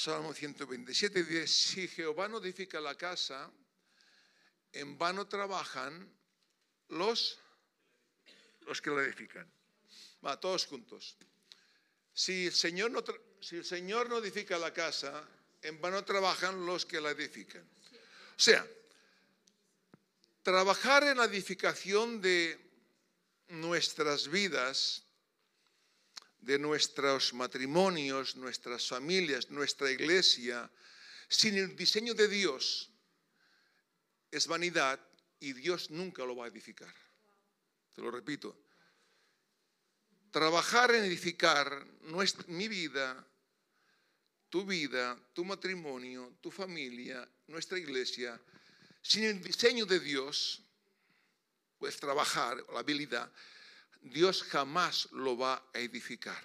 Salmo 127 dice, si Jehová no edifica la casa, en vano trabajan los, los que la edifican. Va, todos juntos. Si el, Señor no, si el Señor no edifica la casa, en vano trabajan los que la edifican. O sea, trabajar en la edificación de nuestras vidas, de nuestros matrimonios, nuestras familias, nuestra iglesia, sin el diseño de Dios, es vanidad y Dios nunca lo va a edificar. Te lo repito. Trabajar en edificar nuestra, mi vida, tu vida, tu matrimonio, tu familia, nuestra iglesia, sin el diseño de Dios, pues trabajar, la habilidad, Dios jamás lo va a edificar.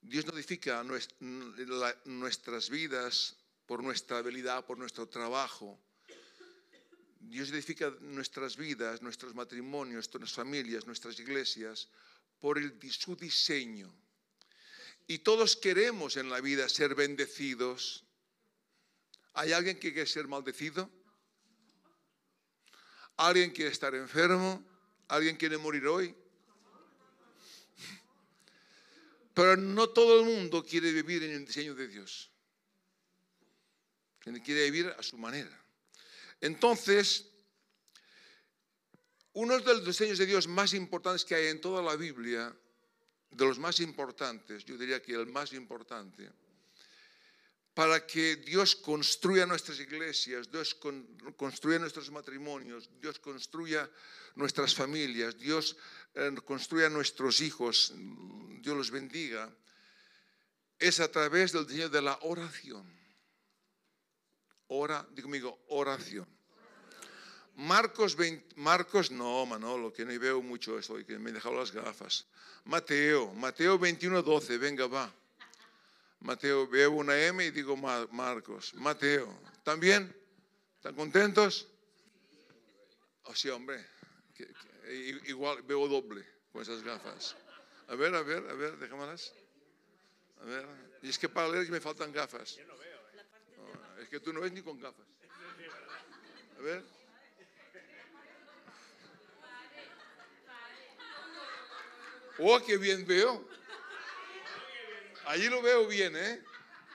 Dios no edifica nuestras vidas por nuestra habilidad, por nuestro trabajo. Dios edifica nuestras vidas, nuestros matrimonios, nuestras familias, nuestras iglesias, por el, su diseño. Y todos queremos en la vida ser bendecidos. ¿Hay alguien que quiere ser maldecido? ¿Alguien quiere estar enfermo? ¿Alguien quiere morir hoy? Pero no todo el mundo quiere vivir en el diseño de Dios. Quiere vivir a su manera. Entonces, uno de los diseños de Dios más importantes que hay en toda la Biblia, de los más importantes, yo diría que el más importante, para que Dios construya nuestras iglesias, Dios construya nuestros matrimonios, Dios construya nuestras familias, Dios eh, construya nuestros hijos, Dios los bendiga, es a través del diseño de la oración. Ora, digo conmigo, oración. Marcos, 20, Marcos, no, Manolo, que no veo mucho esto, que me he dejado las gafas. Mateo, Mateo 21, 12, venga, va. Mateo, veo una M y digo Marcos. Mateo, ¿también? ¿Están contentos? Oh, sí, hombre. igual veo doble con esas gafas. A ver, a ver, a ver, déjamelas. A ver. Y es que para leer me faltan gafas. Oh, es que tú no ves ni con gafas. A ver. Oh, qué bien veo. Allí lo veo bien, ¿eh?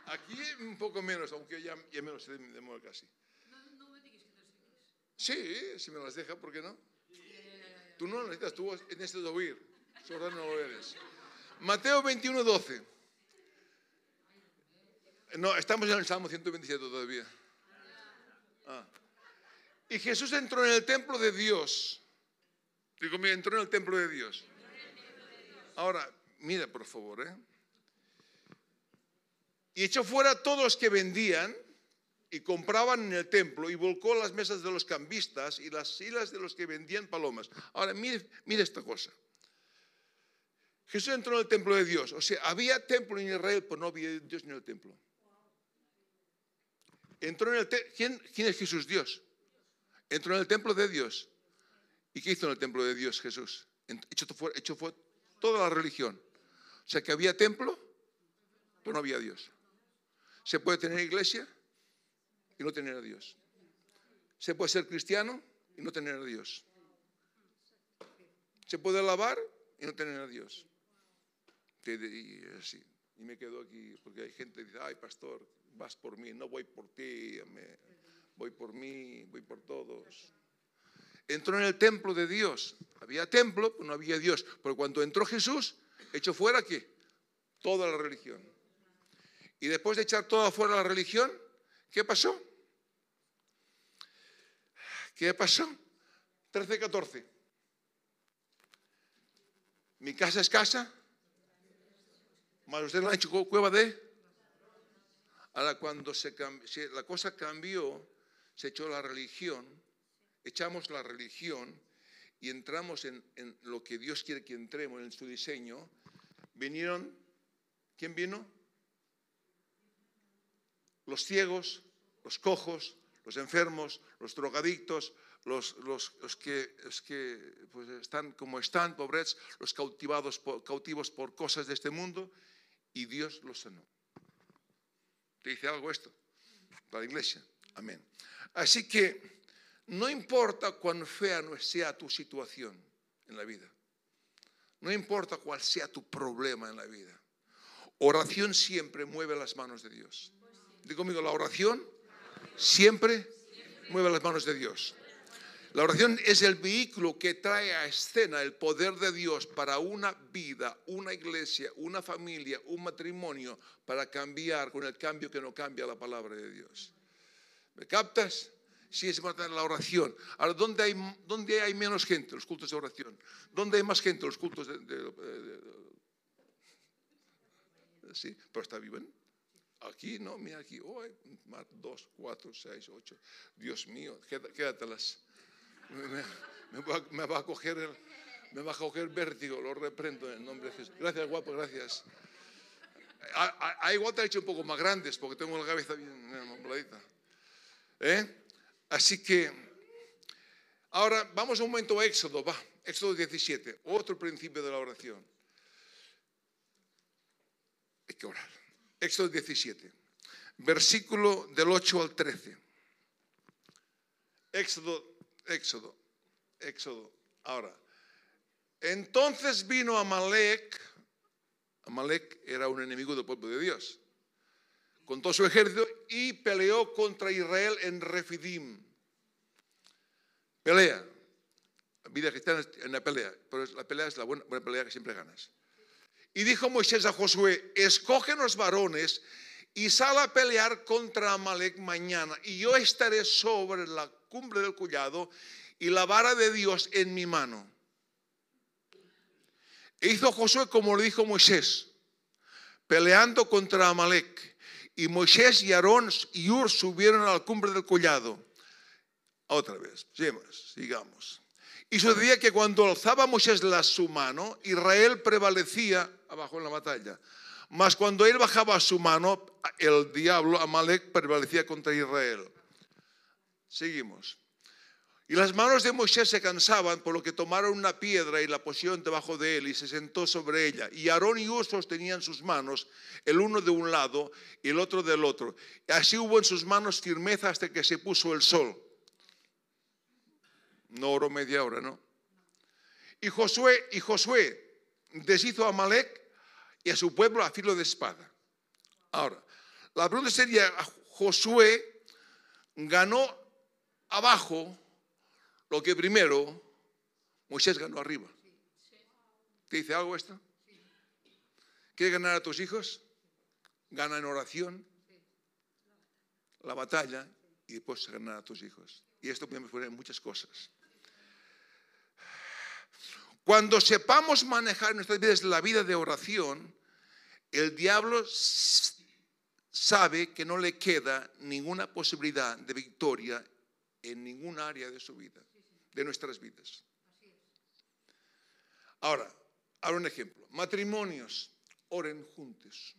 Aquí un poco menos, aunque ya, ya me lo sé de modo casi. Sí, si me las deja, ¿por qué no? Tú no lo necesitas, tú necesitas oír, solo no lo eres. Mateo 21, 12. No, estamos en el Salmo 127 todavía. Ah. Y Jesús entró en el templo de Dios. Digo, mira, entró en el templo de Dios. Ahora, mira por favor, ¿eh? Y echó fuera todos los que vendían y compraban en el templo y volcó las mesas de los cambistas y las silas de los que vendían palomas. Ahora, mire, esta cosa. Jesús entró en el templo de Dios. O sea, había templo en Israel, pero no había Dios en el templo. Entró en el ¿Quién, ¿Quién es Jesús? Dios. Entró en el templo de Dios. ¿Y qué hizo en el templo de Dios Jesús? Echó fuera, echó toda la religión. O sea que había templo, pero no había Dios. Se puede tener iglesia y no tener a Dios. Se puede ser cristiano y no tener a Dios. Se puede alabar y no tener a Dios. Y, así. y me quedo aquí porque hay gente que dice, ay pastor, vas por mí, no voy por ti, voy por mí, voy por todos. Entró en el templo de Dios. Había templo, pero no había Dios. Pero cuando entró Jesús, echó fuera qué? Toda la religión. Y después de echar todo afuera la religión, ¿qué pasó? ¿Qué pasó? 13, 14. Mi casa es casa. Más usted la ha hecho cueva de. Ahora, cuando se la cosa cambió, se echó la religión, echamos la religión y entramos en, en lo que Dios quiere que entremos, en su diseño. Vinieron, ¿quién vino? Los ciegos, los cojos, los enfermos, los drogadictos, los, que, pues, están como están, pobres, los cautivados, cautivos por cosas de este mundo, y Dios los sanó. ¿Te dice algo esto? Para la iglesia. Amén. Así que no importa cuán fea no sea tu situación en la vida. No importa cuál sea tu problema en la vida. Oración siempre mueve las manos de Dios. Digo conmigo, la oración siempre mueve las manos de Dios. La oración es el vehículo que trae a escena el poder de Dios para una vida, una iglesia, una familia, un matrimonio, para cambiar con el cambio que no cambia la palabra de Dios. ¿Me captas? Sí, es importante la oración. Ahora, ¿dónde hay, menos gente? Los cultos de oración. ¿Dónde hay más gente? Los cultos de... sí, pero está vivo. Aquí, no, mira aquí. Oh, dos, cuatro, seis, ocho. Dios mío, quédatelas me, va, a coger el, me va a coger vértigo, lo reprendo en el nombre de Jesús. Gracias, guapo, gracias. Hay igual te hecho un poco más grandes porque tengo la cabeza bien moladita. ¿Eh? Así que, ahora vamos a un momento a Éxodo, va, Éxodo 17, otro principio de la oración. Hay que orar. Éxodo 17, versículo del 8 al 13. Éxodo Éxodo, Éxodo. Ahora, entonces vino Amalek, Amalek era un enemigo del pueblo de Dios, con todo su ejército y peleó contra Israel en Refidim. Pelea. La vida cristiana es una pelea, pero la pelea es la buena, buena pelea que siempre ganas. Y dijo Moisés a Josué, escógenos varones y sal a pelear contra Amalek mañana, y yo estaré sobre la cumbre del collado y la vara de Dios en mi mano. E hizo Josué como lo dijo Moisés, peleando contra Amalek. Y Moisés y Aarón y Ur subieron a la cumbre del collado. Otra vez, sigamos. sigamos. Y sucedía que cuando alzaba Moisés su mano, Israel prevalecía abajo en la batalla. Mas cuando él bajaba su mano, el diablo, Amalek, prevalecía contra Israel. Seguimos. Y las manos de Moisés se cansaban, por lo que tomaron una piedra y la pusieron debajo de él y se sentó sobre ella. Y Aarón y Hur tenían sus manos, el uno de un lado y el otro del otro. Y así hubo en sus manos firmeza hasta que se puso el sol. No oro media hora, ¿no? Y Josué, y Josué deshizo a Amalek y a su pueblo a filo de espada. Ahora, la pregunta sería, Josué ganó abajo lo que primero Moisés ganó arriba. ¿Te dice algo esto? ¿Quieres ganar a tus hijos? Gana en oración, la batalla y después ganar a tus hijos. Y esto podemos poner muchas cosas. Cuando sepamos manejar nuestras vidas la vida de oración, el diablo sabe que no le queda ninguna posibilidad de victoria en ningún área de su vida, de nuestras vidas. Ahora, ahora un ejemplo. Matrimonios, oren juntos.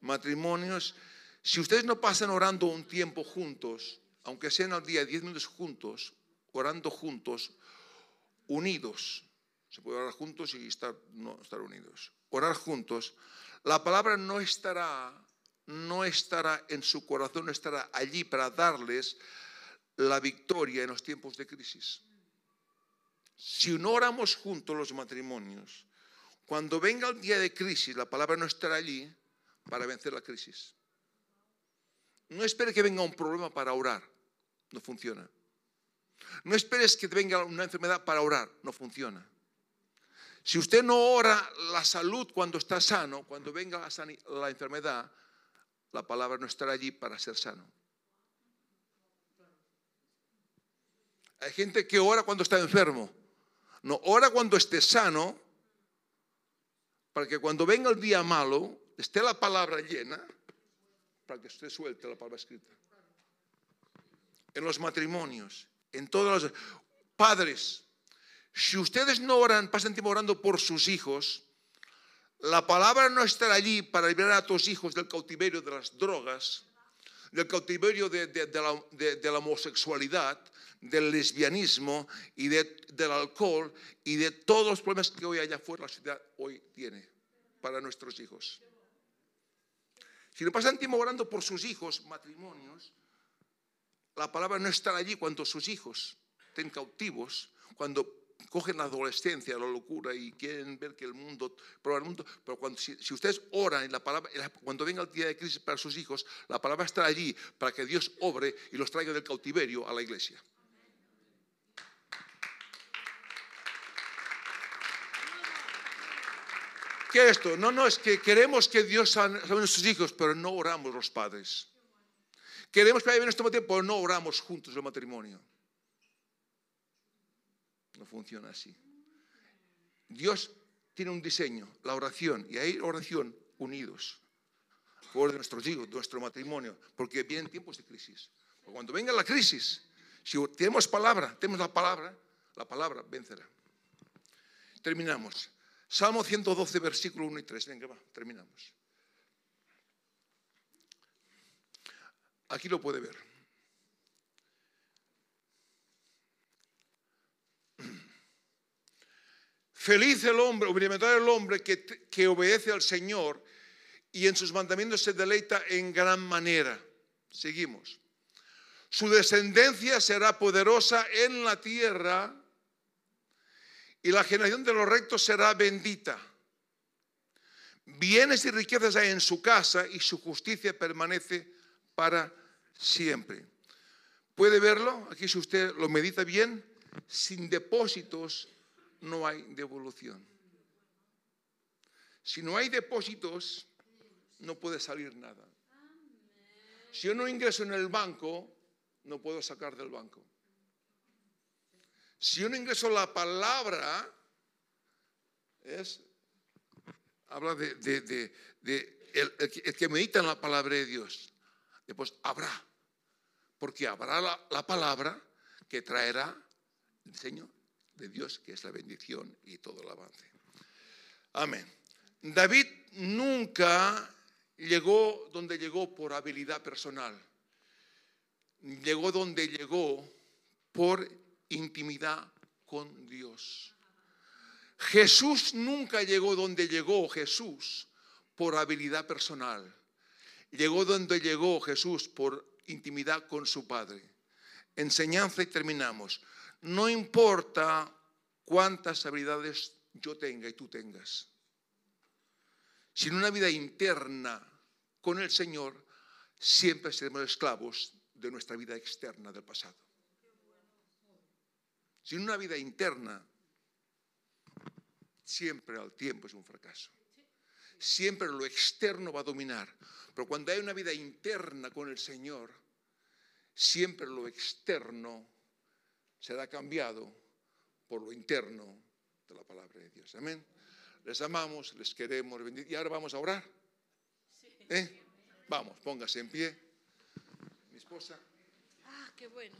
Matrimonios, si ustedes no pasan orando un tiempo juntos, aunque sean al día 10 minutos juntos, orando juntos, unidos, se puede orar juntos y estar, no estar unidos. Orar juntos, la palabra no estará no estará en su corazón, no estará allí para darles la victoria en los tiempos de crisis. Si no oramos juntos los matrimonios, cuando venga el día de crisis, la palabra no estará allí para vencer la crisis. No espere que venga un problema para orar, no funciona. No esperes que venga una enfermedad para orar, no funciona. Si usted no ora la salud cuando está sano, cuando venga la, la enfermedad, la palabra no estará allí para ser sano. Hay gente que ora cuando está enfermo. No, ora cuando esté sano, para que cuando venga el día malo, esté la palabra llena, para que usted suelte la palabra escrita. En los matrimonios, en todos los... Padres, si ustedes no oran, pasan tiempo orando por sus hijos, la palabra no estará allí para liberar a tus hijos del cautiverio de las drogas, del cautiverio de, la, homosexualidad, del lesbianismo y del alcohol y de todos los problemas que hoy allá afuera la ciudad hoy tiene para nuestros hijos. Si no pasan tiempo orando por sus hijos, matrimonios, la palabra no está allí cuando sus hijos estén cautivos, cuando cogen la adolescencia, la locura y quieren ver que el mundo, pero el mundo, pero cuando, si, ustedes oran en la palabra, cuando venga el día de crisis para sus hijos, la palabra está allí para que Dios obre y los traiga del cautiverio a la iglesia. ¿Qué es esto? No, no, es que queremos que Dios salve a nuestros hijos, pero no oramos los padres. Queremos que haya bien nuestro matrimonio, pero no oramos juntos el matrimonio. No funciona así. Dios tiene un diseño, la oración, y hay oración unidos. Por nuestros hijos, nuestro matrimonio, porque vienen tiempos de crisis. Cuando venga la crisis, si tenemos palabra, tenemos la palabra, la palabra vencerá. Terminamos. Salmo 112, versículo 1 y 3. Venga, va, terminamos. Aquí lo puede ver. Feliz el hombre, bienaventurado el hombre que, que obedece al Señor y en sus mandamientos se deleita en gran manera. Seguimos. Su descendencia será poderosa en la tierra y la generación de los rectos será bendita. Bienes y riquezas hay en su casa y su justicia permanece para siempre. ¿Puede verlo? Aquí si usted lo medita bien, sin depósitos no hay devolución. Si no hay depósitos, no puede salir nada. Si yo no ingreso en el banco, no puedo sacar del banco. Si yo no ingreso la palabra, es, habla de, el, que medita en la palabra de Dios. Después habrá, porque habrá la, la palabra que traerá el diseño de Dios, que es la bendición y todo el avance. Amén. David nunca llegó donde llegó por habilidad personal. Llegó donde llegó por intimidad con Dios. Jesús nunca llegó donde llegó Jesús por habilidad personal. Llegó donde llegó Jesús por intimidad con su Padre. Enseñanza y terminamos. No importa cuántas habilidades yo tenga y tú tengas. Sin una vida interna con el Señor, siempre seremos esclavos de nuestra vida externa del pasado. Sin una vida interna, siempre al tiempo es un fracaso. Siempre lo externo va a dominar. Pero cuando hay una vida interna con el Señor, siempre lo externo será cambiado por lo interno de la palabra de Dios. Amén. Les amamos, les queremos. Y ahora vamos a orar. ¿Eh? Vamos, póngase en pie. Mi esposa. Ah, qué bueno.